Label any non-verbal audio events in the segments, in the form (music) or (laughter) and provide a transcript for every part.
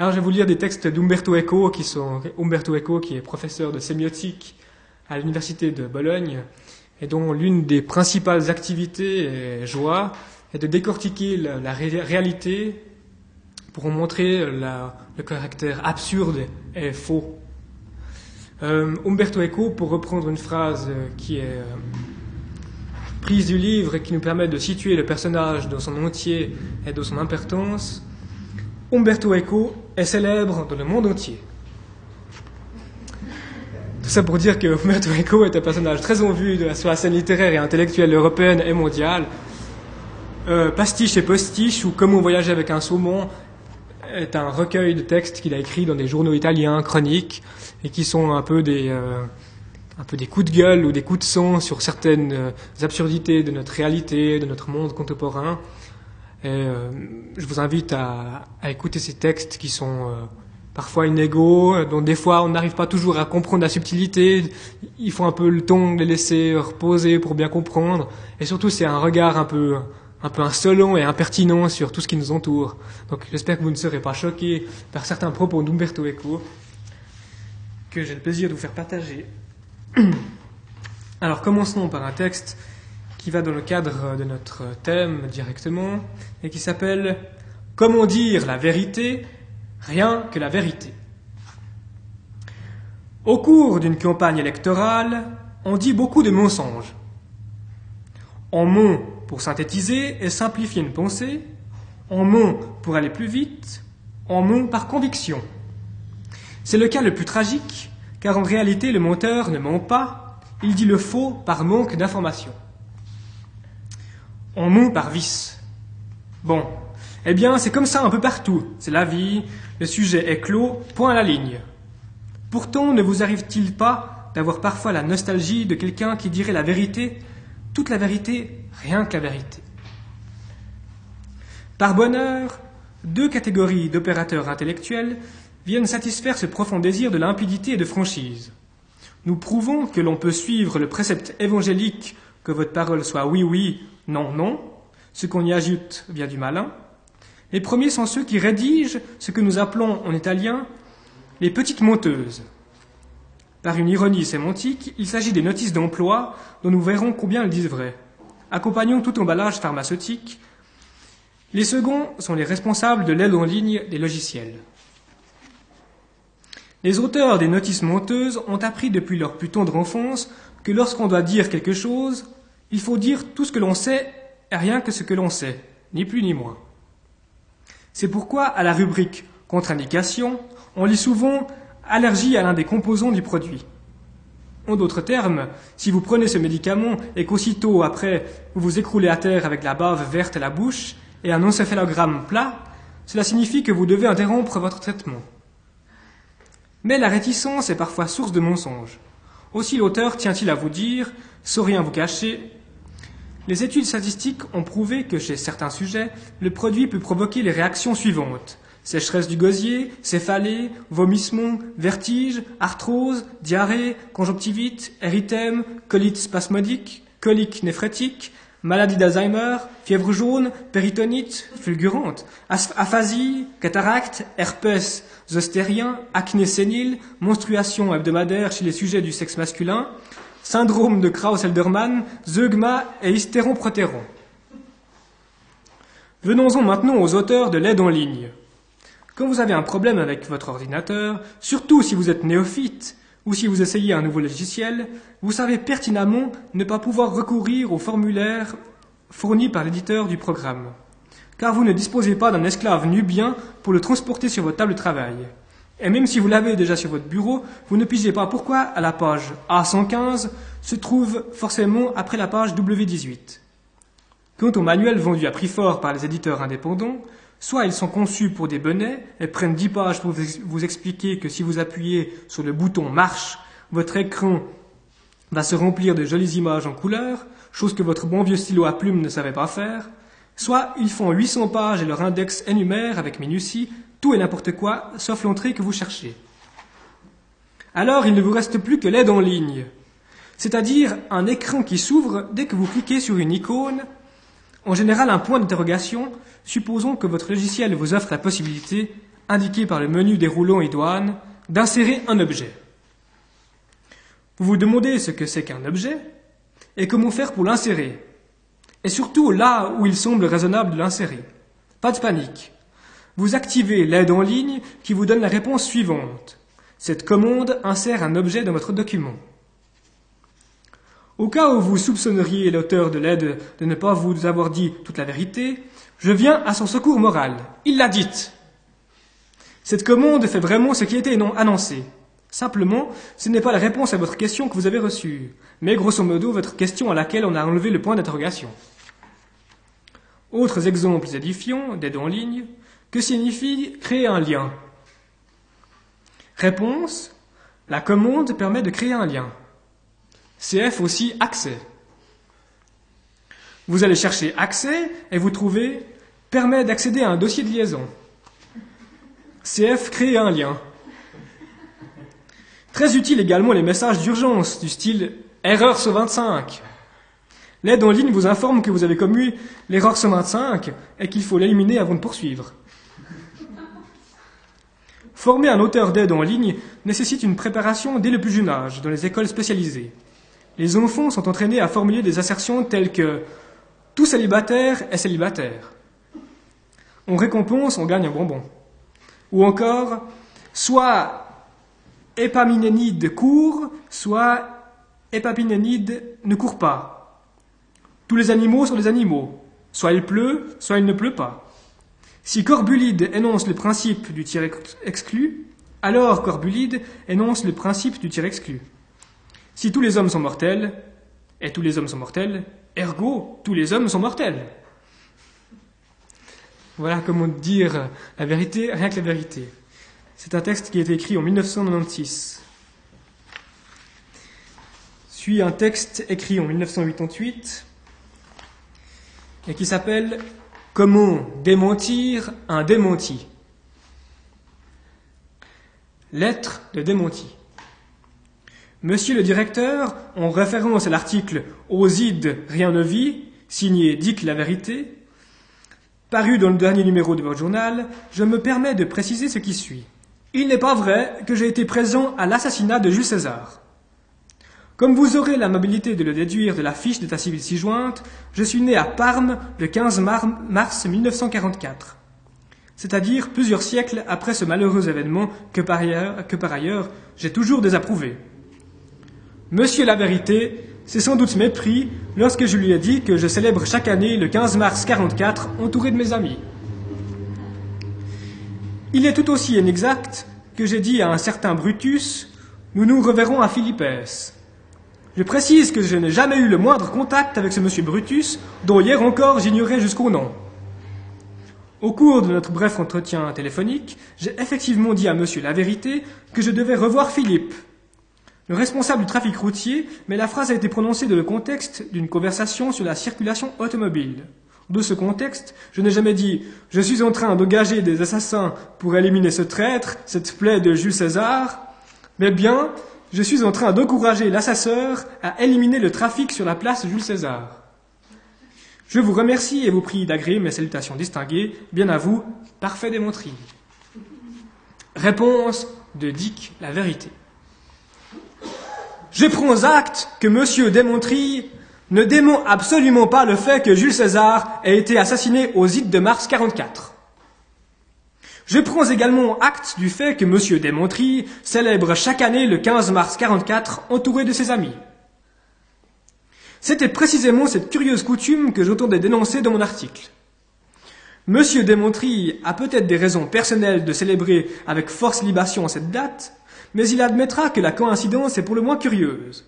Alors je vais vous lire des textes d'Umberto Eco, qui sont Umberto Eco, qui est professeur de sémiotique à l'université de Bologne, et dont l'une des principales activités et joie est de décortiquer la, la ré- réalité pour montrer le caractère absurde et faux. Euh, Umberto Eco, pour reprendre une phrase qui est euh, prise du livre et qui nous permet de situer le personnage dans son entier et dans son importance, Umberto Eco est célèbre dans le monde entier. Tout ça pour dire que Umberto Eco est un personnage très en vue de la, scène littéraire et intellectuelle européenne et mondiale. Euh, Pastiche et Postiche, ou Comment voyager avec un saumon, est un recueil de textes qu'il a écrits dans des journaux italiens, chroniques, et qui sont un peu des, euh, un peu des coups de gueule ou des coups de sang sur certaines euh, absurdités de notre réalité, de notre monde contemporain. Et euh, je vous invite à, écouter ces textes qui sont euh, parfois inégaux, euh, dont des fois on n'arrive pas toujours à comprendre la subtilité. Il faut un peu le temps de les laisser reposer pour bien comprendre. Et surtout, c'est un regard un peu, un peu insolent et impertinent sur tout ce qui nous entoure. Donc j'espère que vous ne serez pas choqués par certains propos d'Umberto Eco que j'ai le plaisir de vous faire partager. (clears throat) Alors commençons par un texte qui va dans le cadre de notre thème directement et qui s'appelle Comment dire la vérité, rien que la vérité? Au cours d'une campagne électorale, on dit beaucoup de mensonges. On ment pour synthétiser et simplifier une pensée, on ment pour aller plus vite, on ment par conviction. C'est le cas le plus tragique, car en réalité le menteur ne ment pas, il dit le faux par manque d'information. On ment par vice. Bon, eh bien c'est comme ça un peu partout, c'est la vie, le sujet est clos, point à la ligne. Pourtant, ne vous arrive-t-il pas d'avoir parfois la nostalgie de quelqu'un qui dirait la vérité, toute la vérité, rien que la vérité Par bonheur, deux catégories d'opérateurs intellectuels viennent satisfaire ce profond désir de limpidité et de franchise. Nous prouvons que l'on peut suivre le précepte évangélique que votre parole soit oui, oui, non, non. Ce qu'on y ajoute vient du malin. Les premiers sont ceux qui rédigent ce que nous appelons en italien les petites monteuses. Par une ironie sémantique, il s'agit des notices d'emploi dont nous verrons combien elles disent vrai. Accompagnons tout emballage pharmaceutique. Les seconds sont les responsables de l'aide en ligne des logiciels. Les auteurs des notices monteuses ont appris depuis leur plus tendre enfance que lorsqu'on doit dire quelque chose, il faut dire tout ce que l'on sait et rien que ce que l'on sait, ni plus ni moins. C'est pourquoi, à la rubrique contre-indication, on lit souvent allergie à l'un des composants du produit. En d'autres termes, si vous prenez ce médicament et qu'aussitôt après vous vous écroulez à terre avec la bave verte à la bouche et un encéphalogramme plat, cela signifie que vous devez interrompre votre traitement. Mais la réticence est parfois source de mensonges. Aussi l'auteur tient-il à vous dire, sans rien vous cacher, les études statistiques ont prouvé que chez certains sujets, le produit peut provoquer les réactions suivantes. Sécheresse du gosier, céphalée, vomissement, vertige, arthrose, diarrhée, conjonctivite, érythème, colite spasmodique, colique néphrétique, maladie d'Alzheimer, fièvre jaune, péritonite fulgurante, aphasie, cataracte, herpès zostérien, acné sénile, menstruation hebdomadaire chez les sujets du sexe masculin, syndrome de Krauss-Elderman, zeugma et hystéron-protéron. Venons-en maintenant aux auteurs de l'aide en ligne. Quand vous avez un problème avec votre ordinateur, surtout si vous êtes néophyte ou si vous essayez un nouveau logiciel, vous savez pertinemment ne pas pouvoir recourir au formulaire fourni par l'éditeur du programme, car vous ne disposez pas d'un esclave nubien pour le transporter sur votre table de travail. Et même si vous l'avez déjà sur votre bureau, vous ne pigez pas pourquoi à la page A115 se trouve forcément après la page W18. Quant aux manuels vendus à prix fort par les éditeurs indépendants, soit ils sont conçus pour des bonnets et prennent 10 pages pour vous expliquer que si vous appuyez sur le bouton marche, votre écran va se remplir de jolies images en couleur, chose que votre bon vieux stylo à plume ne savait pas faire, soit ils font 800 pages et leur index énumère avec minutie tout et n'importe quoi, sauf l'entrée que vous cherchez. Alors il ne vous reste plus que l'aide en ligne, c'est-à-dire un écran qui s'ouvre dès que vous cliquez sur une icône, en général un point d'interrogation, supposons que votre logiciel vous offre la possibilité indiqué par le menu déroulant idoine, d'insérer un objet. Vous vous demandez ce que c'est qu'un objet et comment faire pour l'insérer. Et surtout là où il semble raisonnable de l'insérer. Pas de panique. Vous activez l'aide en ligne qui vous donne la réponse suivante. Cette commande insère un objet dans votre document. Au cas où vous soupçonneriez l'auteur de l'aide de ne pas vous avoir dit toute la vérité, je viens à son secours moral. Il l'a dite. Cette commande fait vraiment ce qui était annoncé. Simplement, ce n'est pas la réponse à votre question que vous avez reçue, mais grosso modo votre question à laquelle on a enlevé le point d'interrogation. Autres exemples édifiants d'aide en ligne. Que signifie créer un lien? Réponse. La commande permet de créer un lien. CF aussi accès. Vous allez chercher accès et vous trouvez permet d'accéder à un dossier de liaison. CF créer un lien. Très utile également les messages d'urgence du style erreur 125. L'aide en ligne vous informe que vous avez commis l'erreur 125 et qu'il faut l'éliminer avant de poursuivre. Former un auteur d'aide en ligne nécessite une préparation dès le plus jeune âge dans les écoles spécialisées. Les enfants sont entraînés à formuler des assertions telles que tout célibataire est célibataire. On récompense, on gagne un bonbon. Ou encore, soit Épaminénide court, soit Épapinénide ne court pas. Tous les animaux sont des animaux. Soit il pleut, soit il ne pleut pas. Si Corbulide énonce le principe du tir exclu, alors Corbulide énonce le principe du tir exclu. Si tous les hommes sont mortels, et tous les hommes sont mortels, ergo, tous les hommes sont mortels. Voilà comment dire la vérité, rien que la vérité. C'est un texte qui a été écrit en 1996. Suit un texte écrit en 1988 et qui s'appelle Comment démentir un démenti? Lettre de démenti. Monsieur le directeur, en référence à l'article Oside, rien ne vit, signé Dick la vérité, paru dans le dernier numéro de votre journal, je me permets de préciser ce qui suit. Il n'est pas vrai que j'ai été présent à l'assassinat de Jules César. Comme vous aurez l'amabilité de le déduire de la fiche d'état civil ci-jointe, je suis né à Parme le 15 mars 1944, c'est-à-dire plusieurs siècles après ce malheureux événement que par ailleurs, que par ailleurs j'ai toujours désapprouvé. Monsieur la vérité, c'est sans doute mépris lorsque je lui ai dit que je célèbre chaque année le 15 mars 44 entouré de mes amis. Il est tout aussi inexact que j'ai dit à un certain Brutus Nous nous reverrons à Philippès. Je précise que je n'ai jamais eu le moindre contact avec ce monsieur Brutus, dont hier encore j'ignorais jusqu'au nom. Au cours de notre bref entretien téléphonique, j'ai effectivement dit à monsieur la vérité que je devais revoir Philippe, le responsable du trafic routier, mais la phrase a été prononcée dans le contexte d'une conversation sur la circulation automobile. De ce contexte, je n'ai jamais dit Je suis en train d'engager des assassins pour éliminer ce traître, cette plaie de Jules César, mais bien je suis en train d'encourager l'assasseur à éliminer le trafic sur la place Jules César. Je vous remercie et vous prie d'agréer mes salutations distinguées. Bien à vous, parfait démontré. Réponse de Dick la vérité. Je prends acte que Monsieur Démontry ne dément absolument pas le fait que Jules César ait été assassiné aux ides de mars 44. Je prends également acte du fait que M. Desmontry célèbre chaque année le 15 mars 44 entouré de ses amis. C'était précisément cette curieuse coutume que j'entendais dénoncer dans mon article. M. Desmontry a peut-être des raisons personnelles de célébrer avec force libation cette date, mais il admettra que la coïncidence est pour le moins curieuse.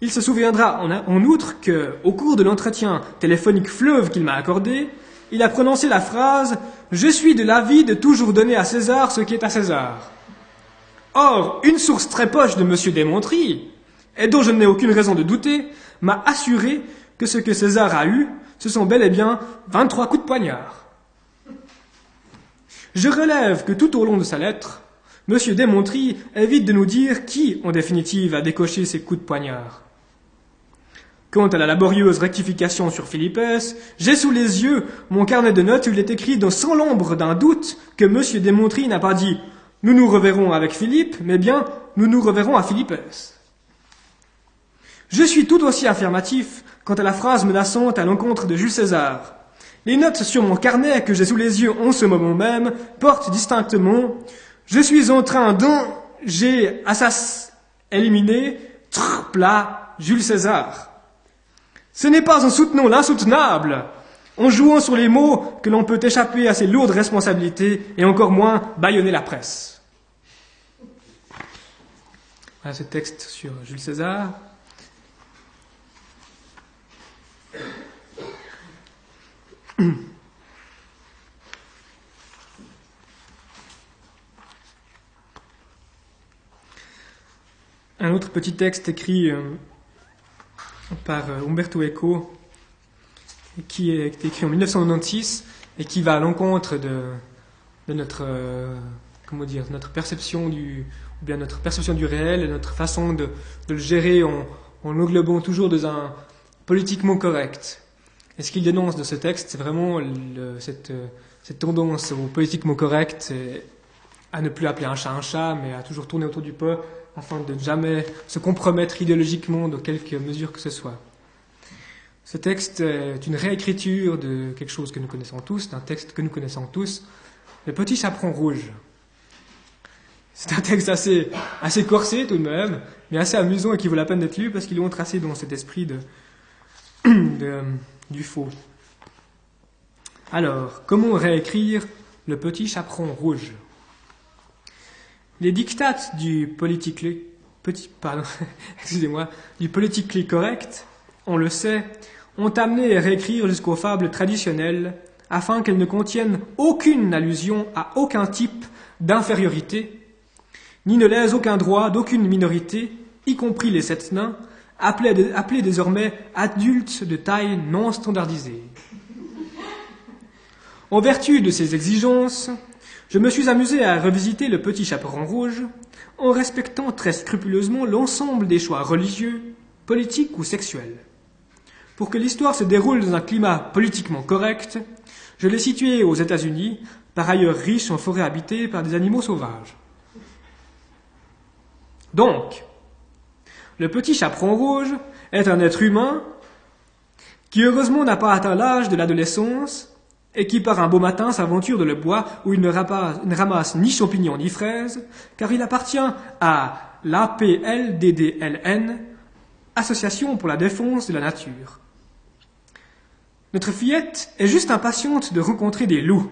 Il se souviendra en, outre que, au cours de l'entretien téléphonique fleuve qu'il m'a accordé, il a prononcé la phrase Je suis de l'avis de toujours donner à César ce qui est à César. Or, une source très poche de M. Desmontry, et dont je n'ai aucune raison de douter, m'a assuré que ce que César a eu, ce sont bel et bien 23 coups de poignard. Je relève que tout au long de sa lettre, M. Desmontry évite de nous dire qui, en définitive, a décoché ces coups de poignard. Quant à la laborieuse rectification sur Philippès, j'ai sous les yeux mon carnet de notes où il est écrit dans sans l'ombre d'un doute que M. Desmontry n'a pas dit nous nous reverrons avec Philippe, mais bien nous nous reverrons à Philippès. Je suis tout aussi affirmatif quant à la phrase menaçante à l'encontre de Jules César. Les notes sur mon carnet que j'ai sous les yeux en ce moment même portent distinctement Je suis en train d'un j'ai assas éliminé Jules César. Ce n'est pas en soutenant l'insoutenable, en jouant sur les mots que l'on peut échapper à ses lourdes responsabilités et encore moins bâillonner la presse. Voilà ce texte sur Jules César. Un autre petit texte écrit euh, par euh, Umberto Eco, qui est écrit en 1996 et qui va à l'encontre de, notre, euh, comment dire, notre perception du, ou bien notre perception du réel et notre façon de, le gérer en, en l'englobant toujours dans un politiquement correct. Et ce qu'il dénonce de ce texte, c'est vraiment cette, cette, tendance au politiquement correct, à ne plus appeler un chat un chat, mais à toujours tourner autour du pot afin de ne jamais se compromettre idéologiquement de quelque mesure que ce soit. Ce texte est une réécriture de quelque chose que nous connaissons tous, d'un texte que nous connaissons tous, Le Petit Chaperon Rouge. C'est un texte assez, assez corsé tout de même, mais assez amusant et qui vaut la peine d'être lu parce qu'il est tracé dans cet esprit (clears throat) de, du faux. Alors, comment réécrire Le Petit Chaperon Rouge? Les dictates du politically, petit, pardon, (laughs) excusez-moi, du politically correct, on le sait, ont amené à réécrire jusqu'aux fables traditionnelles afin qu'elles ne contiennent aucune allusion à aucun type d'infériorité, ni ne laissent aucun droit d'aucune minorité, y compris les sept nains, appelés, appelés désormais adultes de taille non standardisée. En vertu de ces exigences, je me suis amusé à revisiter le petit chaperon rouge en respectant très scrupuleusement l'ensemble des choix religieux, politiques ou sexuels. Pour que l'histoire se déroule dans un climat politiquement correct, je l'ai situé aux États-Unis, par ailleurs riche en forêts habitées par des animaux sauvages. Donc, le petit chaperon rouge est un être humain qui heureusement n'a pas atteint l'âge de l'adolescence et qui par un beau matin s'aventure dans le bois où il ne ramasse, ni champignons ni fraises, car il appartient à l'APLDDLN, Association pour la défense de la nature. Notre fillette est juste impatiente de rencontrer des loups.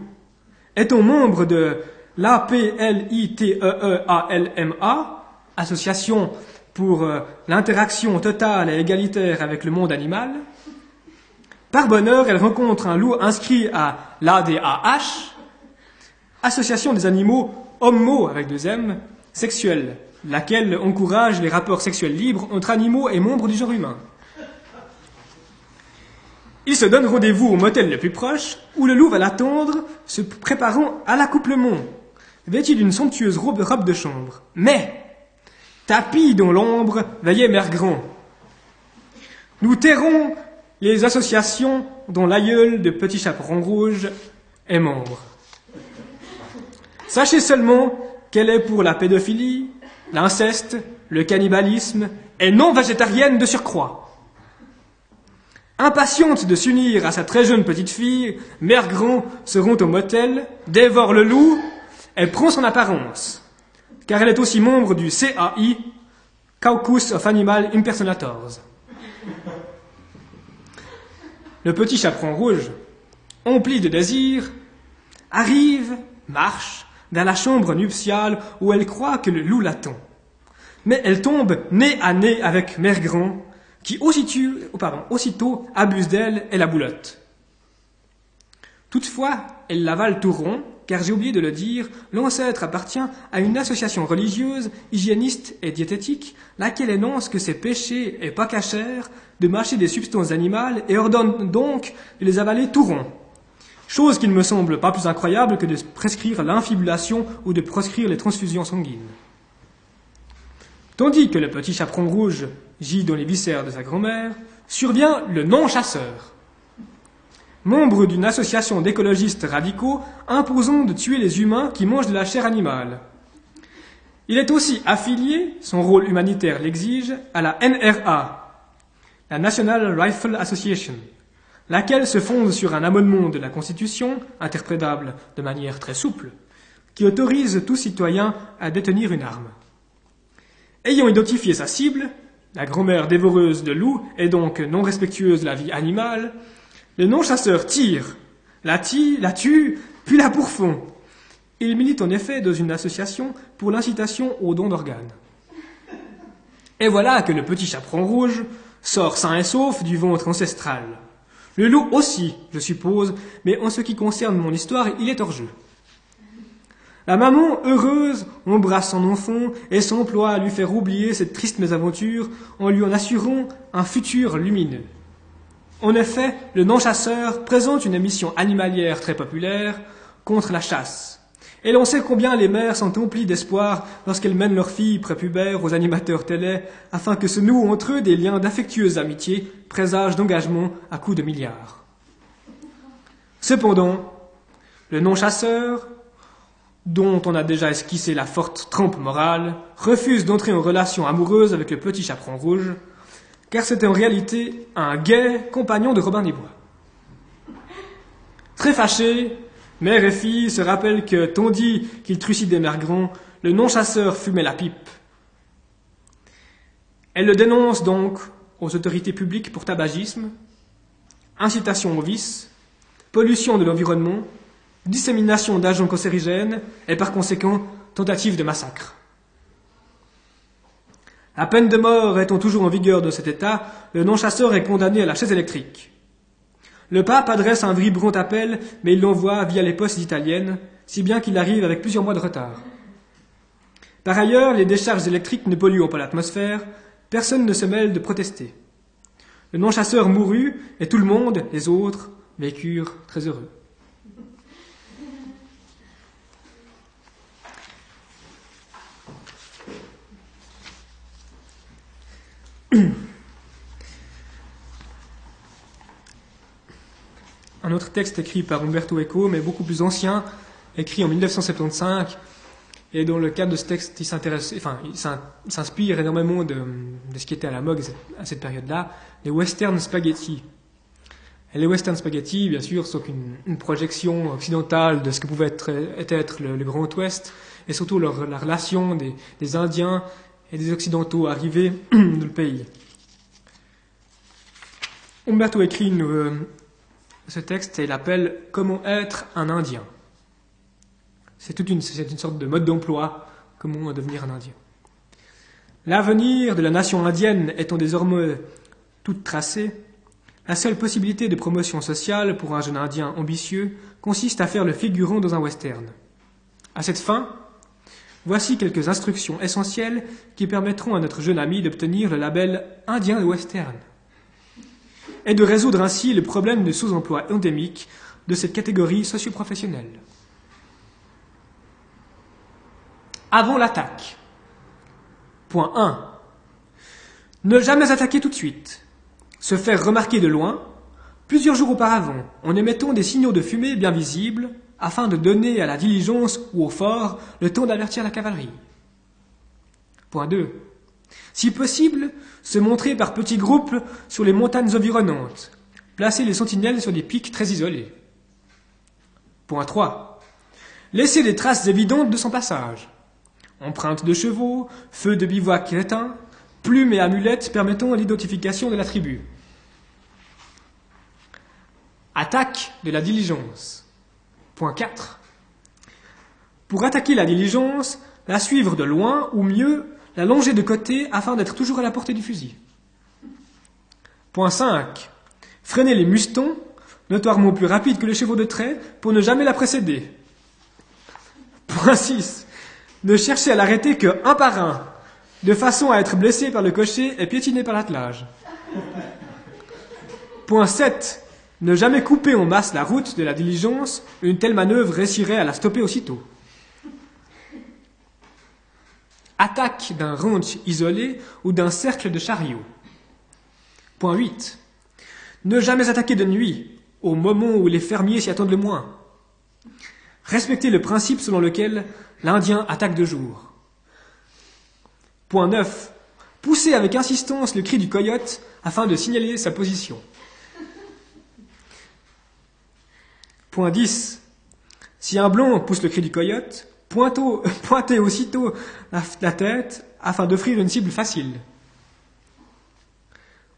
Est-on membre de l'APLITEEALMA, Association pour euh, l'interaction totale et égalitaire avec le monde animal, par bonheur, elle rencontre un loup inscrit à l'ADAH, Association des animaux homo avec deux M, sexuels, laquelle encourage les rapports sexuels libres entre animaux et membres du genre humain. Ils se donnent rendez-vous au motel le plus proche, où le loup va l'attendre, se préparant à l'accouplement, vêtu d'une somptueuse robe, robe de chambre. Mais, tapis dans l'ombre, veillait Mère Grand. Nous tairons les associations dont l'aïeul de Petit Chaperon Rouge est membre. Sachez seulement qu'elle est pour la pédophilie, l'inceste, le cannibalisme et non végétarienne de surcroît. Impatiente de s'unir à sa très jeune petite fille, Mère Grand se rend au motel, dévore le loup et prend son apparence, car elle est aussi membre du CAI, Caucus of Animal Impersonators. Le petit chaperon rouge, empli de désir, arrive, marche vers la chambre nuptiale où elle croit que le loup l'attend. Mais elle tombe nez à nez avec Mère Grand, qui aussitôt, oh aussitôt abuse d'elle et la boulotte. Toutefois, elle l'avale tout rond, car j'ai oublié de le dire, l'ancêtre appartient à une association religieuse, hygiéniste et diététique, laquelle énonce que c'est péché et pas cachère de mâcher des substances animales et ordonne donc de les avaler tout rond. Chose qui ne me semble pas plus incroyable que de prescrire l'infibulation ou de proscrire les transfusions sanguines. Tandis que le petit chaperon rouge gît dans les viscères de sa grand-mère, survient le non-chasseur. Membre d'une association d'écologistes radicaux imposant de tuer les humains qui mangent de la chair animale. Il est aussi affilié, son rôle humanitaire l'exige, à la NRA, la National Rifle Association, laquelle se fonde sur un amendement de la Constitution, interprétable de manière très souple, qui autorise tout citoyen à détenir une arme. Ayant identifié sa cible, la grand-mère dévoreuse de loups et donc non respectueuse de la vie animale, le non-chasseur tire, la tire, la tue, puis la pourfond. Il milite en effet dans une association pour l'incitation au don d'organes. Et voilà que le petit chaperon rouge sort sain et sauf du ventre ancestral. Le loup aussi, je suppose, mais en ce qui concerne mon histoire, il est hors jeu. La maman, heureuse, embrasse son enfant et s'emploie à lui faire oublier cette triste mésaventure en lui en assurant un futur lumineux. En effet, le non-chasseur présente une émission animalière très populaire contre la chasse. Et l'on sait combien les mères sont emplies d'espoir lorsqu'elles mènent leurs filles prépubères aux animateurs télé afin que se nouent entre eux des liens d'affectueuse amitié, présage d'engagement à coups de milliards. Cependant, le non-chasseur, dont on a déjà esquissé la forte trempe morale, refuse d'entrer en relation amoureuse avec le petit chaperon rouge, car c'est en réalité un gai compagnon de Robin des Bois. Très fâché, mère et fille se rappellent que, tandis qu'il trucidait Mergron, le non-chasseur fumait la pipe. Elle le dénonce donc aux autorités publiques pour tabagisme, incitation au vice, pollution de l'environnement, dissémination d'agents cancérigènes et par conséquent tentative de massacre. La peine de mort étant toujours en vigueur dans cet État, le non-chasseur est condamné à la chaise électrique. Le pape adresse un vibrant appel, mais il l'envoie via les postes italiennes, si bien qu'il arrive avec plusieurs mois de retard. Par ailleurs, les décharges électriques ne polluant pas l'atmosphère, personne ne se mêle de protester. Le non-chasseur mourut, et tout le monde, les autres, vécurent très heureux. (clears throat) Un autre texte écrit par Umberto Eco, mais beaucoup plus ancien, écrit en 1975, et dans le cadre de ce texte, il enfin, s'inspire énormément de, ce qui était à la mode à cette période-là, les western spaghetti. Et les western spaghetti, bien sûr, sont une, projection occidentale de ce que pouvait être, être le, Grand Ouest, et surtout la relation des, des Indiens et des Occidentaux arrivés (clears throat) dans le pays. Umberto écrit euh, ce texte et l'appelle Comment être un Indien. C'est toute une, une sorte de mode d'emploi, comment devenir un Indien. L'avenir de la nation indienne étant désormais tout tracé, la seule possibilité de promotion sociale pour un jeune Indien ambitieux consiste à faire le figurant dans un western. À cette fin, voici quelques instructions essentielles qui permettront à notre jeune ami d'obtenir le label Indien de western et de résoudre ainsi le problème de sous-emploi endémique de cette catégorie socioprofessionnelle. Avant l'attaque. Point 1. Ne jamais attaquer tout de suite. Se faire remarquer de loin, plusieurs jours auparavant, en émettant des signaux de fumée bien visibles, afin de donner à la diligence ou au fort le temps d'avertir la cavalerie. Point 2. Si possible, se montrer par petits groupes sur les montagnes environnantes, placer les sentinelles sur des pics très isolés. Point 3. Laisser des traces évidentes de son passage. Empreintes de chevaux, feux de bivouac éteints, plumes et amulettes permettant l'identification de la tribu. Attaque de la diligence. Point 4. Pour attaquer la diligence, la suivre de loin ou mieux la longer de côté afin d'être toujours à la portée du fusil. Point 5. Freiner les mustons, notoirement plus rapides que les chevaux de trait, pour ne jamais la précéder. Point 6. Ne chercher à l'arrêter que un par un, de façon à être blessé par le cocher et piétiné par l'attelage. Point 7. Ne jamais couper en masse la route de la diligence, une telle manœuvre réussirait à la stopper aussitôt attaque d'un ranch isolé ou d'un cercle de chariots. Point 8. Ne jamais attaquer de nuit, au moment où les fermiers s'y attendent le moins. Respecter le principe selon lequel l'Indien attaque de jour. Point 9. Pousser avec insistance le cri du coyote afin de signaler sa position. Point 10. Si un blond pousse le cri du coyote, pointez (laughs) aussitôt la, tête afin d'offrir une cible facile.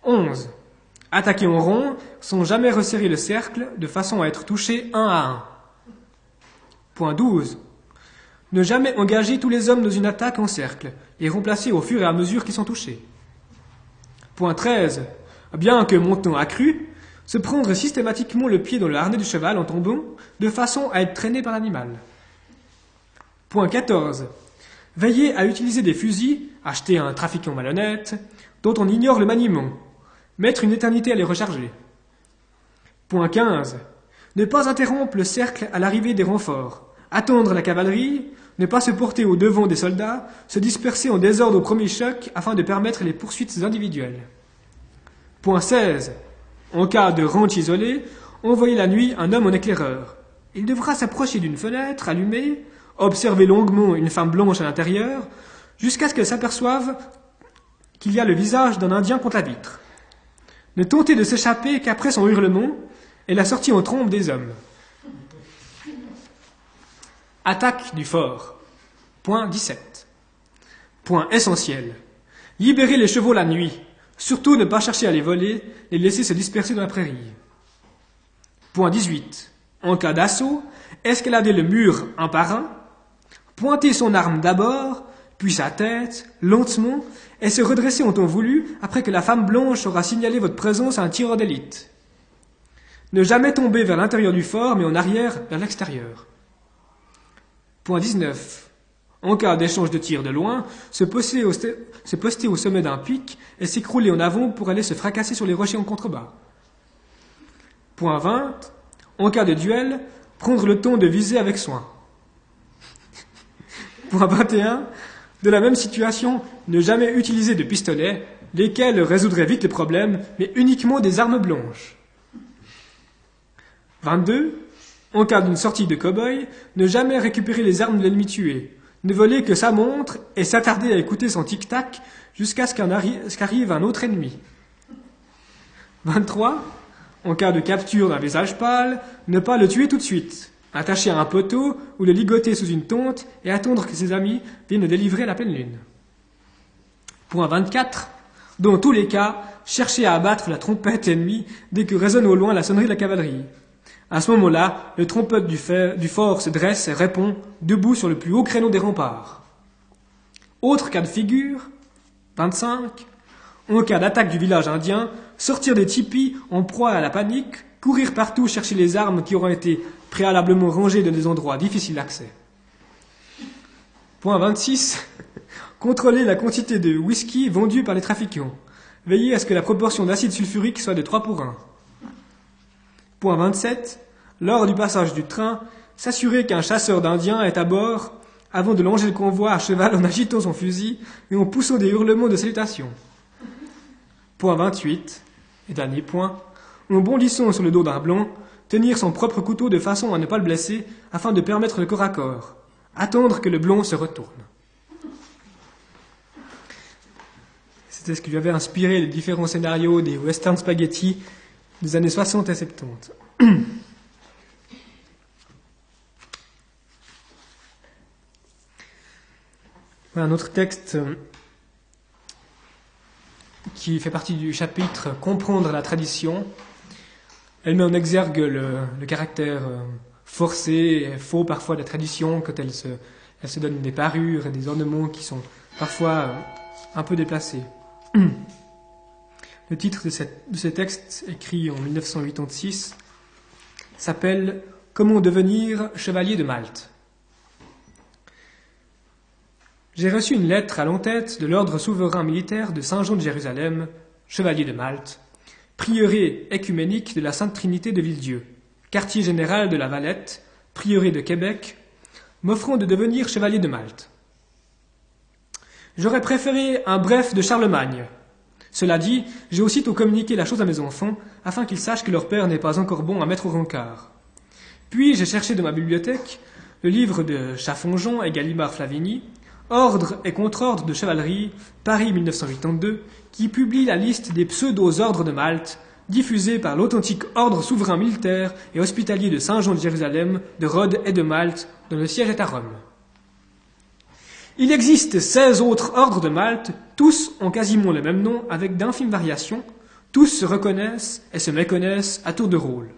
11. Attaquer en rond sans jamais resserrer le cercle de façon à être touché un à un. Point 12. Ne jamais engager tous les hommes dans une attaque en cercle et remplacer au fur et à mesure qu'ils sont touchés. Point 13. Bien que montant accru, se prendre systématiquement le pied dans le harnais du cheval en tombant, de façon à être traîné par l'animal. Point 14. Veiller à utiliser des fusils, achetés à un trafiquant malhonnête, dont on ignore le maniement. Mettre une éternité à les recharger. Point 15. Ne pas interrompre le cercle à l'arrivée des renforts. Attendre la cavalerie, ne pas se porter au devant des soldats, se disperser en désordre au premier choc afin de permettre les poursuites individuelles. Point 16. En cas de ranch isolé, envoyer la nuit un homme en éclaireur. Il devra s'approcher d'une fenêtre allumée, observer longuement une femme blanche à l'intérieur, jusqu'à ce qu'elle s'aperçoive qu'il y a le visage d'un Indien contre la vitre. Ne tenter de s'échapper qu'après son hurlement et la sortie en trombe des hommes. Attaque du fort. Point 17. Point essentiel. Libérer les chevaux la nuit. Surtout ne pas chercher à les voler, les laisser se disperser dans la prairie. Point 18. En cas d'assaut, escalader le mur un par un, pointer son arme d'abord, puis sa tête, lentement, et se redresser en temps voulu après que la femme blanche aura signalé votre présence à un tireur d'élite. Ne jamais tomber vers l'intérieur du fort, mais en arrière vers l'extérieur. Point 19. En cas d'échange de tirs de loin, se poster au, se poster au sommet d'un pic et s'écrouler en avant pour aller se fracasser sur les rochers en contrebas. Point 20. En cas de duel, prendre le temps de viser avec soin. Point 21. De la même situation, ne jamais utiliser de pistolets, lesquels résoudraient vite le problème, mais uniquement des armes blanches. 22. En cas d'une sortie de cow-boy, ne jamais récupérer les armes de l'ennemi tué, ne voler que sa montre et s'attarder à écouter son tic-tac jusqu'à ce qu'arrive un autre ennemi. 23. En cas de capture d'un visage pâle, ne pas le tuer tout de suite. Attacher à un poteau ou le ligoter sous une tonte et attendre que ses amis viennent le délivrer à la pleine lune. Point 24. Dans tous les cas, cherchez à abattre la trompette ennemie dès que résonne au loin la sonnerie de la cavalerie. À ce moment-là, le trompette du, du fort se dresse et répond, debout sur le plus haut créneau des remparts. Autre cas de figure, 25. En cas d'attaque du village indien, sortir des tipis en proie à la panique, courir partout chercher les armes qui auront été préalablement rangées dans des endroits difficiles d'accès. Point 26. Contrôler la quantité de whisky vendue par les trafiquants. Veillez à ce que la proportion d'acide sulfurique soit de 3 pour 1. Point 27. Lors du passage du train, s'assurer qu'un chasseur d'Indiens est à bord avant de longer le convoi à cheval en agitant son fusil et en poussant des hurlements de salutation. Point 28. Et dernier point. En bondissant sur le dos d'un blanc, tenir son propre couteau de façon à ne pas le blesser afin de permettre le corps à corps. Attendre que le blond se retourne. C'était ce qui lui avait inspiré les différents scénarios des western spaghetti des années 60 et 70. (clears throat) un autre texte euh, qui fait partie du chapitre Comprendre la tradition. Elle met en exergue le, caractère euh, forcé et faux parfois de la tradition quand elle se, donne des parures et des ornements qui sont parfois euh, un peu déplacés. (clears throat) Le titre de, ce texte, écrit en 1986, s'appelle Comment devenir chevalier de Malte? J'ai reçu une lettre à l'entête de l'ordre souverain militaire de Saint Jean de Jérusalem, chevalier de Malte, prieuré écuménique de la Sainte Trinité de Villedieu, quartier général de la Valette, prieuré de Québec, m'offrant de devenir chevalier de Malte. J'aurais préféré un bref de Charlemagne, Cela dit, j'ai aussitôt communiqué la chose à mes enfants, afin qu'ils sachent que leur père n'est pas encore bon à mettre au rencard. Puis j'ai cherché dans ma bibliothèque le livre de Chaffonjon et Gallimard Flavigny, Ordre et contre-ordre de chevalerie, Paris 1982, qui publie la liste des pseudo-ordres de Malte, diffusés par l'authentique ordre souverain militaire et hospitalier de Saint-Jean de Jérusalem, de Rhodes et de Malte, dont le siège est à Rome. Il existe 16 autres ordres de Malte, tous ont quasiment le même nom avec d'infimes variations, tous se reconnaissent et se méconnaissent à tour de rôle.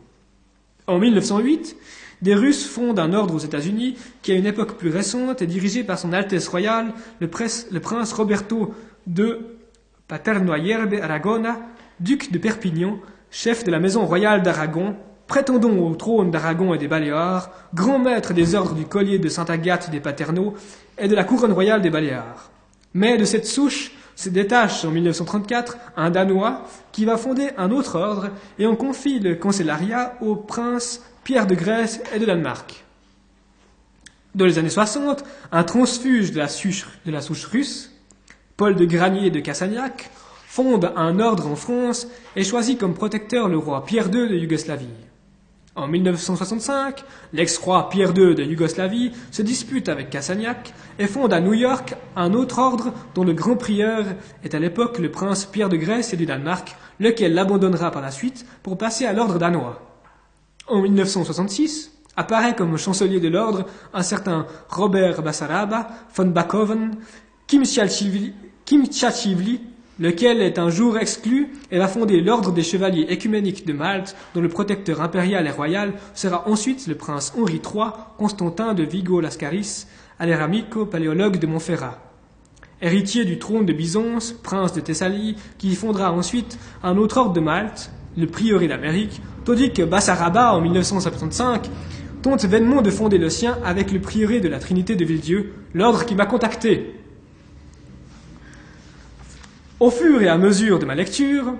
En 1908, des Russes fondent un ordre aux États-Unis qui, à une époque plus récente, est dirigé par son Altesse royale, le, le prince Roberto de Paternoyerbe Aragona, duc de Perpignan, chef de la maison royale d'Aragon, prétendant au trône d'Aragon et des Baléares, grand maître des ordres du collier de Sainte-Agathe des Paternaux et de la couronne royale des Baléares. Mais de cette souche se détache en 1934 un Danois qui va fonder un autre ordre et en confie le cancellariat au prince Pierre de Grèce et de Danemark. Dans les années 60, un transfuge de la, souche, de la souche russe, Paul de Granier de Cassagnac, fonde un ordre en France et choisit comme protecteur le roi Pierre II de Yougoslavie. En 1965, l'ex-roi Pierre II de Yougoslavie se dispute avec Cassagnac et fonde à New York un autre ordre dont le grand prieur est à l'époque le prince Pierre de Grèce et du Danemark, lequel l'abandonnera par la suite pour passer à l'ordre danois. En 1966, apparaît comme chancelier de l'ordre un certain Robert Basaraba von Bakoven, Kim Tchatchivli lequel est un jour exclu et va fonder l'ordre des chevaliers écuméniques de Malte, dont le protecteur impérial et royal sera ensuite le prince Henri III, Constantin de Vigo-Lascaris, Aleramico, paléologue de Montferrat. Héritier du trône de Byzance, prince de Thessalie, qui fondera ensuite un autre ordre de Malte, le prieuré d'Amérique, tandis que Bassaraba, en 1975, tente vainement de fonder le sien avec le prieuré de la Trinité de Villedieu, l'ordre qui m'a contacté. Au fur et à mesure de ma lecture,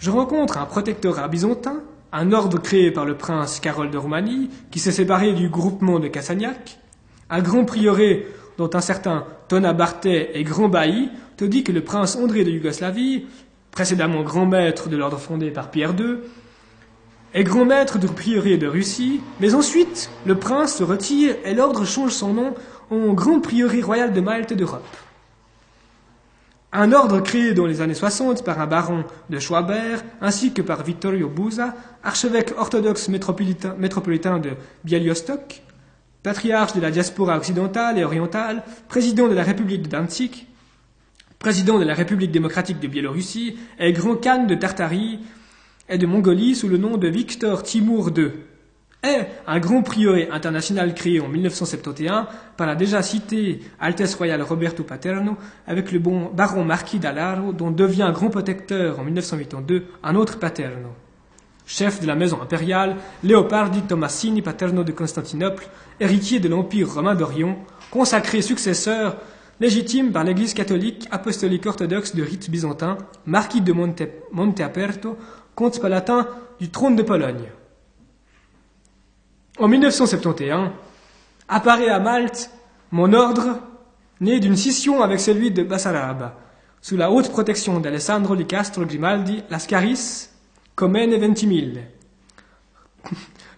je rencontre un protectorat byzantin, un ordre créé par le prince Carole de Roumanie, qui s'est séparé du groupement de Cassagnac, un grand prieuré dont un certain Tona Bartet est grand bailli, tandis que le prince André de Yougoslavie, précédemment grand maître de l'ordre fondé par Pierre II, est grand maître du prieuré de Russie, mais ensuite le prince se retire et l'ordre change son nom en Grand Prieuré royal de Malte d'Europe. Un ordre créé dans les années 60 par un baron de Schwaber ainsi que par Vittorio Busa, archevêque orthodoxe métropolitain, de Bialystok, patriarche de la diaspora occidentale et orientale, président de la République de Danzig, président de la République démocratique de Biélorussie et grand khan de Tartarie et de Mongolie sous le nom de Victor Timur II est un grand prieuré international créé en 1971 par la déjà citée Altesse royale Roberto Paterno avec le bon baron marquis d'Alaro dont devient grand protecteur en 1982 un autre Paterno. Chef de la maison impériale, Leopardi Tomasini Paterno de Constantinople, héritier de l'Empire romain d'Orion, consacré successeur légitime par l'Église catholique apostolique orthodoxe de rite byzantin, marquis de Monte, Monteaperto, comte palatin du trône de Pologne. En 1971, apparaît à Malte mon ordre, né d'une scission avec celui de Bassaraba, sous la haute protection d'Alessandro di Castro Grimaldi Lascaris, Comène et Ventimille.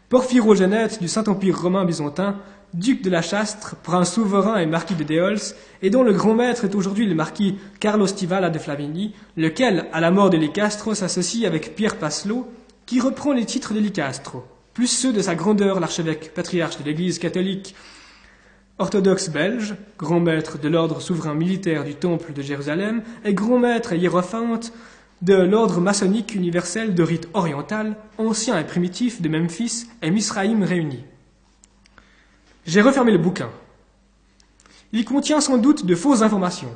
Porphyrogénète du Saint-Empire romain byzantin, duc de la Chastre, prince souverain et marquis de Déols, et dont le grand maître est aujourd'hui le marquis Carlo Stivala de Flavigny, lequel, à la mort de Licastro, s'associe avec Pierre Paslo, qui reprend les titres de Licastro plus ceux de sa grandeur l'archevêque patriarche de l'Église catholique orthodoxe belge, grand maître de l'ordre souverain militaire du Temple de Jérusalem, et grand maître hiérophante de l'ordre maçonnique universel de rite oriental, ancien et primitif de Memphis et Misraïm réunis. J'ai refermé le bouquin. Il contient sans doute de fausses informations.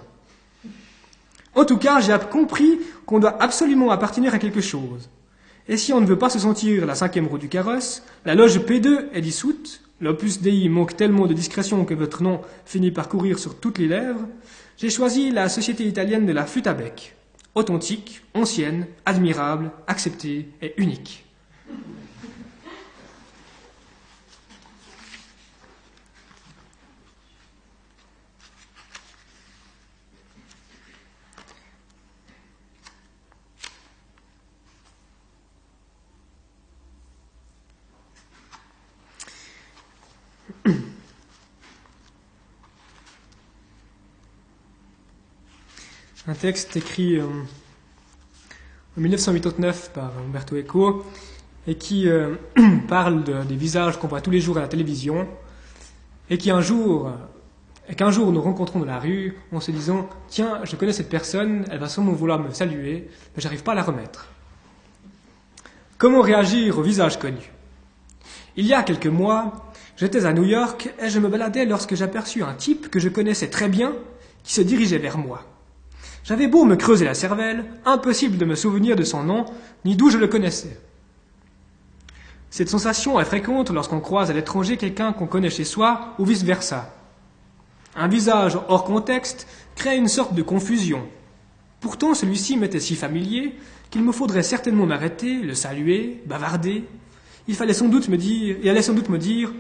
En tout cas, j'ai compris qu'on doit absolument appartenir à quelque chose. Et si on ne veut pas se sentir la cinquième roue du carrosse, la loge P2 est dissoute, l'opus Dei manque tellement de discrétion que votre nom finit par courir sur toutes les lèvres, j'ai choisi la Société italienne de la flûte à bec, authentique, ancienne, admirable, acceptée et unique. Un texte écrit euh, en 1989 par Umberto Eco et qui euh, (clears throat) parle de- des visages qu'on voit tous les jours à la télévision et qui et qu'un jour nous rencontrons dans la rue en se disant tiens je connais cette personne elle va sûrement vouloir me saluer mais j'arrive pas à la remettre comment réagir au visage connu il y a quelques mois j'étais à New York et je me baladais lorsque j'aperçus un type que je connaissais très bien qui se dirigeait vers moi j'avais beau me creuser la cervelle, impossible de me souvenir de son nom, ni d'où je le connaissais. Cette sensation est fréquente lorsqu'on croise à l'étranger quelqu'un qu'on connaît chez soi, ou vice-versa. Un visage hors contexte crée une sorte de confusion. Pourtant, celui-ci m'était si familier qu'il me faudrait certainement m'arrêter, le saluer, bavarder. Il fallait sans doute me dire, et allait sans doute me dire,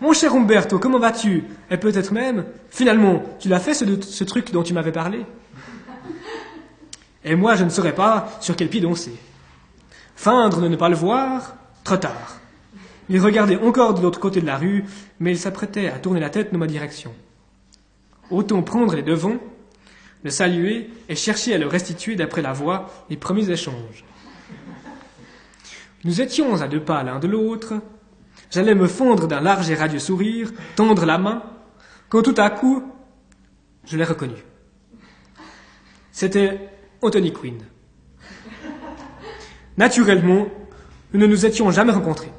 Mon cher Umberto, comment vas-tu? Et peut-être même, finalement, tu l'as fait ce, ce truc dont tu m'avais parlé? Et moi, je ne saurais pas sur quel pied danser. Feindre de ne pas le voir, trop tard. Il regardait encore de l'autre côté de la rue, mais il s'apprêtait à tourner la tête dans ma direction. Autant prendre les devants, le saluer et chercher à le restituer d'après la voix les premiers échanges. Nous étions à deux pas l'un de l'autre. J'allais me fondre d'un large et radieux sourire, tendre la main, quand tout à coup, je l'ai reconnu. C'était Anthony Quinn. Naturellement, nous ne nous étions jamais rencontrés.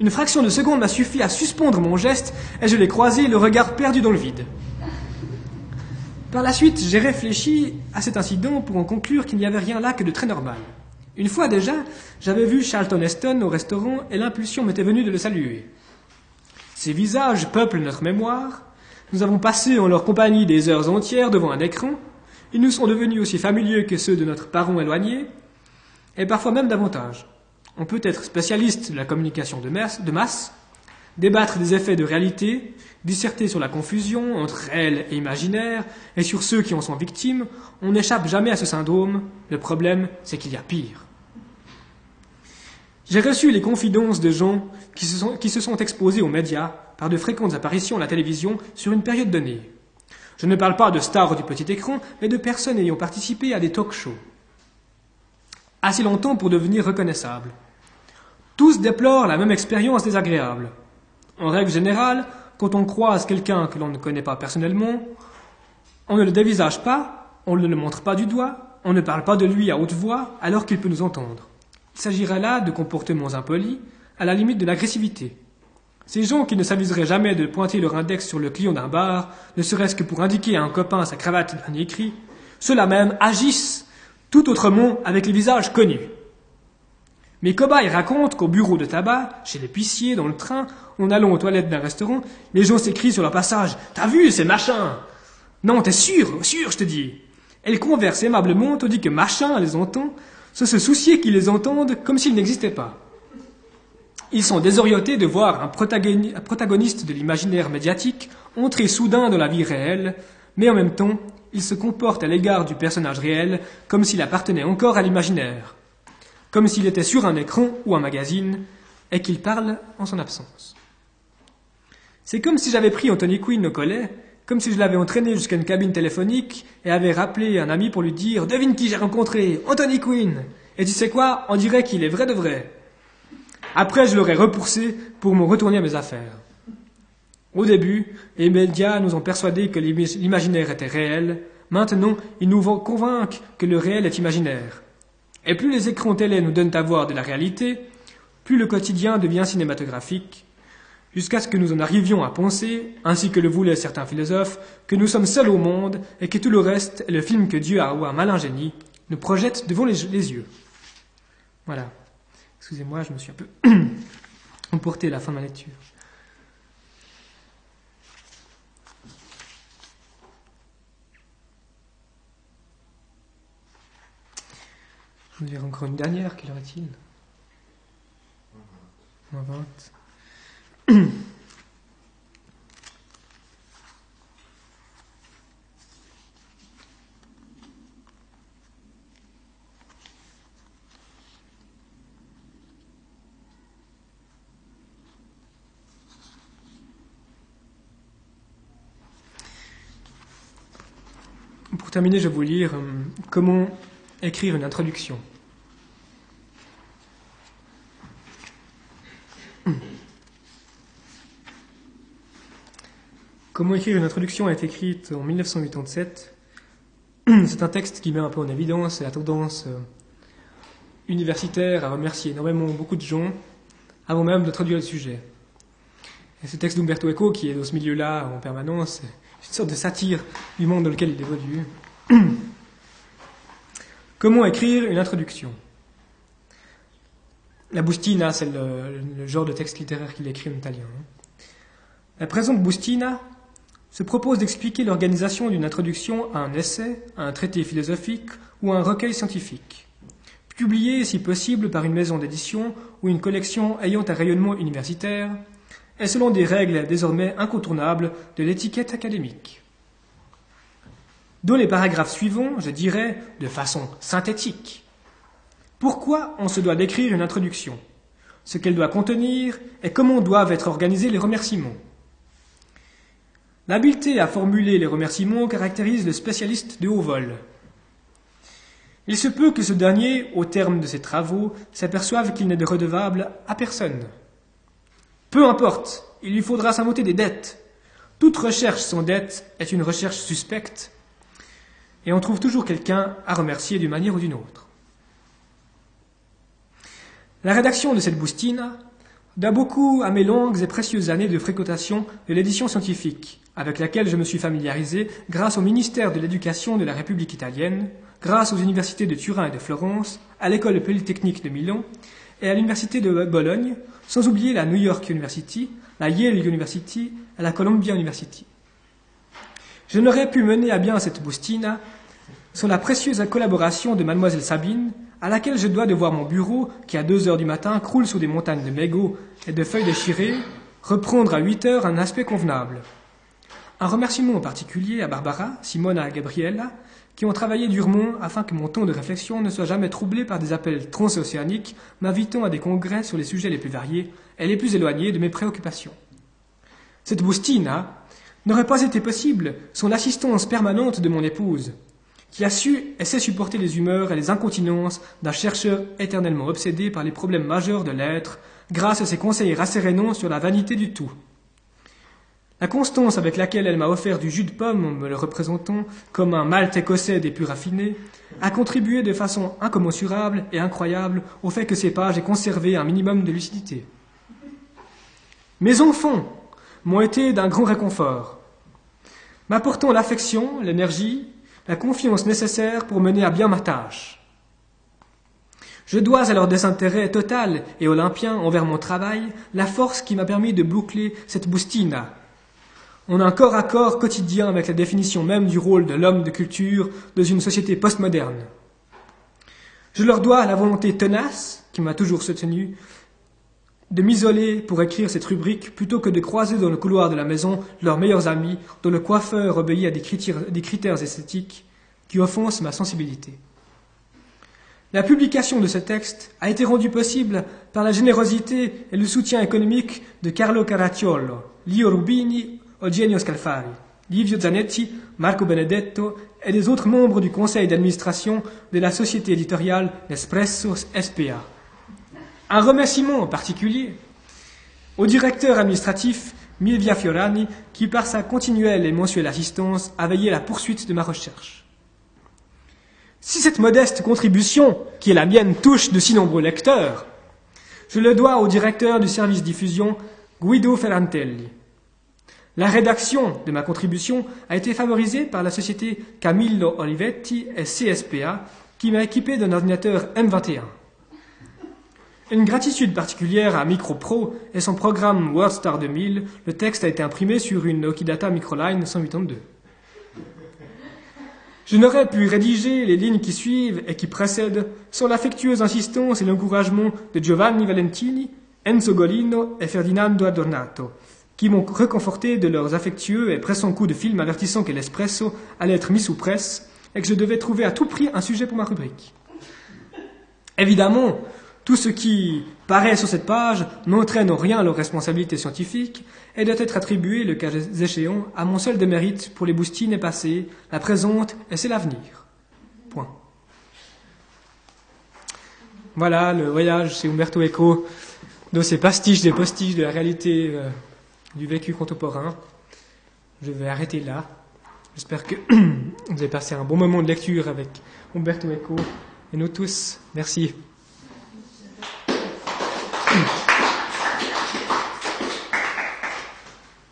Une fraction de seconde m'a suffi à suspendre mon geste et je l'ai croisé, le regard perdu dans le vide. Par la suite, j'ai réfléchi à cet incident pour en conclure qu'il n'y avait rien là que de très normal. Une fois déjà, j'avais vu Charlton Heston au restaurant et l'impulsion m'était venue de le saluer. Ces visages peuplent notre mémoire. Nous avons passé en leur compagnie des heures entières devant un écran. Ils nous sont devenus aussi familiers que ceux de notre parent éloigné, et parfois même davantage. On peut être spécialiste de la communication de masse, débattre des effets de réalité, disserter sur la confusion entre réel et imaginaire, et sur ceux qui en sont victimes, on n'échappe jamais à ce syndrome. Le problème, c'est qu'il y a pire. J'ai reçu les confidences de gens qui se sont exposés aux médias par de fréquentes apparitions à la télévision sur une période donnée. Je ne parle pas de stars du petit écran, mais de personnes ayant participé à des talk-shows. Assez longtemps pour devenir reconnaissables. Tous déplorent la même expérience désagréable. En règle générale, quand on croise quelqu'un que l'on ne connaît pas personnellement, on ne le dévisage pas, on ne le montre pas du doigt, on ne parle pas de lui à haute voix alors qu'il peut nous entendre. Il s'agirait là de comportements impolis, à la limite de l'agressivité. Ces gens qui ne s'aviseraient jamais de pointer leur index sur le client d'un bar, ne serait-ce que pour indiquer à un copain sa cravate d'un écrit, ceux-là même agissent tout autrement avec les visages connus. Mes cobayes racontent qu'au bureau de tabac, chez l'épicier, dans le train, en allant aux toilettes d'un restaurant, les gens s'écrient sur leur passage T'as vu, c'est machin Non, t'es sûr, sûr, je te dis. Elles conversent aimablement tandis que machin les entend, sans se soucier qu'ils les entendent comme s'ils n'existaient pas. Ils sont désorientés de voir un protagoniste de l'imaginaire médiatique entrer soudain dans la vie réelle, mais en même temps, ils se comportent à l'égard du personnage réel comme s'il appartenait encore à l'imaginaire, comme s'il était sur un écran ou un magazine, et qu'il parle en son absence. C'est comme si j'avais pris Anthony Quinn au collet, comme si je l'avais entraîné jusqu'à une cabine téléphonique et avais rappelé un ami pour lui dire Devine qui j'ai rencontré Anthony Quinn Et tu sais quoi? On dirait qu'il est vrai de vrai. Après, je l'aurais repoussé pour me retourner à mes affaires. Au début, les médias nous ont persuadés que l'imaginaire était réel. Maintenant, ils nous convainquent que le réel est imaginaire. Et plus les écrans télé nous donnent à voir de la réalité, plus le quotidien devient cinématographique, jusqu'à ce que nous en arrivions à penser, ainsi que le voulaient certains philosophes, que nous sommes seuls au monde et que tout le reste est le film que Dieu a, ou un malin génie, nous projette devant les yeux. Voilà. Excusez-moi, je me suis un peu (clears throat) emporté à la fin de ma lecture. Je dirai encore une dernière, quelle heure est-il? Moins (clears throat) 20. Terminer, je vais vous lire euh, comment écrire une introduction. Comment écrire une introduction a été écrite en 1987. C'est un texte qui met un peu en évidence la tendance euh, universitaire à remercier énormément beaucoup de gens avant même d'introduire le sujet. Et ce texte d'Umberto Eco, qui est dans ce milieu-là en permanence, une sorte de satire du monde dans lequel il évolue. (clears throat) Comment écrire une introduction? La bustina, c'est le, genre de texte littéraire qu'il écrit en italien. La présente bustina se propose d'expliquer l'organisation d'une introduction à un essai, à un traité philosophique ou à un recueil scientifique, publié si possible par une maison d'édition ou une collection ayant un rayonnement universitaire, et selon des règles désormais incontournables de l'étiquette académique. Dans les paragraphes suivants, je dirais, de façon synthétique, pourquoi on se doit d'écrire une introduction, ce qu'elle doit contenir et comment doivent être organisés les remerciements. L'habileté à formuler les remerciements caractérise le spécialiste de haut vol. Il se peut que ce dernier, au terme de ses travaux, s'aperçoive qu'il n'est de redevable à personne. Peu importe, il lui faudra s'inventer des dettes. Toute recherche sans dette est une recherche suspecte, et on trouve toujours quelqu'un à remercier d'une manière ou d'une autre. La rédaction de cette boustine doit beaucoup à mes longues et précieuses années de fréquentation de l'édition scientifique, avec laquelle je me suis familiarisé grâce au ministère de l'Éducation de la République italienne, grâce aux universités de Turin et de Florence, à l'école polytechnique de Milan et à l'université de Bologne, sans oublier la New York University, la Yale University et la Columbia University. Je n'aurais pu mener à bien cette boustina sans la précieuse collaboration de mademoiselle Sabine, à laquelle je dois de voir mon bureau, qui à deux heures du matin croule sous des montagnes de mégots et de feuilles déchirées, reprendre à huit heures un aspect convenable. Un remerciement en particulier à Barbara, Simona et Gabriella, qui ont travaillé durement afin que mon ton de réflexion ne soit jamais troublé par des appels transocéaniques m'invitant à des congrès sur les sujets les plus variés et les plus éloignés de mes préoccupations. Cette boustina n'aurait pas été possible sans l'assistance permanente de mon épouse, qui a su et sait supporter les humeurs et les incontinences d'un chercheur éternellement obsédé par les problèmes majeurs de l'être, grâce à ses conseils rassérénants sur la vanité du tout. La constance avec laquelle elle m'a offert du jus de pomme me le représentant comme un malt écossais des plus raffinés a contribué de façon incommensurable et incroyable au fait que ces pages aient conservé un minimum de lucidité. Mes enfants m'ont été d'un grand réconfort, m'apportant l'affection, l'énergie, la confiance nécessaire pour mener à bien ma tâche. Je dois à leur désintérêt total et olympien envers mon travail la force qui m'a permis de boucler cette boustina. On a un corps à corps quotidien avec la définition même du rôle de l'homme de culture dans une société postmoderne. Je leur dois la volonté tenace, qui m'a toujours soutenu, de m'isoler pour écrire cette rubrique plutôt que de croiser dans le couloir de la maison leurs meilleurs amis dont le coiffeur obéit à des critères, des critères esthétiques qui offensent ma sensibilité. La publication de ce texte a été rendue possible par la générosité et le soutien économique de Carlo Caracciolo, Lio Rubini, Eugenio Scalfari, Livio Zanetti, Marco Benedetto et des autres membres du conseil d'administration de la société éditoriale Nespresso SPA. Un remerciement en particulier au directeur administratif Milvia Fiorani, qui par sa continuelle et mensuelle assistance a veillé à la poursuite de ma recherche. Si cette modeste contribution, qui est la mienne, touche de si nombreux lecteurs, je le dois au directeur du service diffusion Guido Ferrantelli. La rédaction de ma contribution a été favorisée par la société Camillo Olivetti et CSPA, qui m'a équipé d'un ordinateur M21. Une gratitude particulière à MicroPro et son programme WordStar 2000, le texte a été imprimé sur une Okidata Microline 182. Je n'aurais pu rédiger les lignes qui suivent et qui précèdent sans l'affectueuse insistance et l'encouragement de Giovanni Valentini, Enzo Golino et Ferdinando Adornato, qui m'ont reconforté de leurs affectueux et pressants coups de film avertissant que l'espresso allait être mis sous presse et que je devais trouver à tout prix un sujet pour ma rubrique. Évidemment, Tout ce qui paraît sur cette page n'entraîne en rien leur responsabilité scientifique et doit être attribué, le cas échéant, à mon seul démérite pour les boustines passées, la présente et c'est l'avenir. Point. Voilà le voyage chez Umberto Eco de ces pastiches des postiches de la réalité euh, du vécu contemporain. Je vais arrêter là. J'espère que (clears throat) vous avez passé un bon moment de lecture avec Umberto Eco et nous tous. Merci. Merci. (clears throat)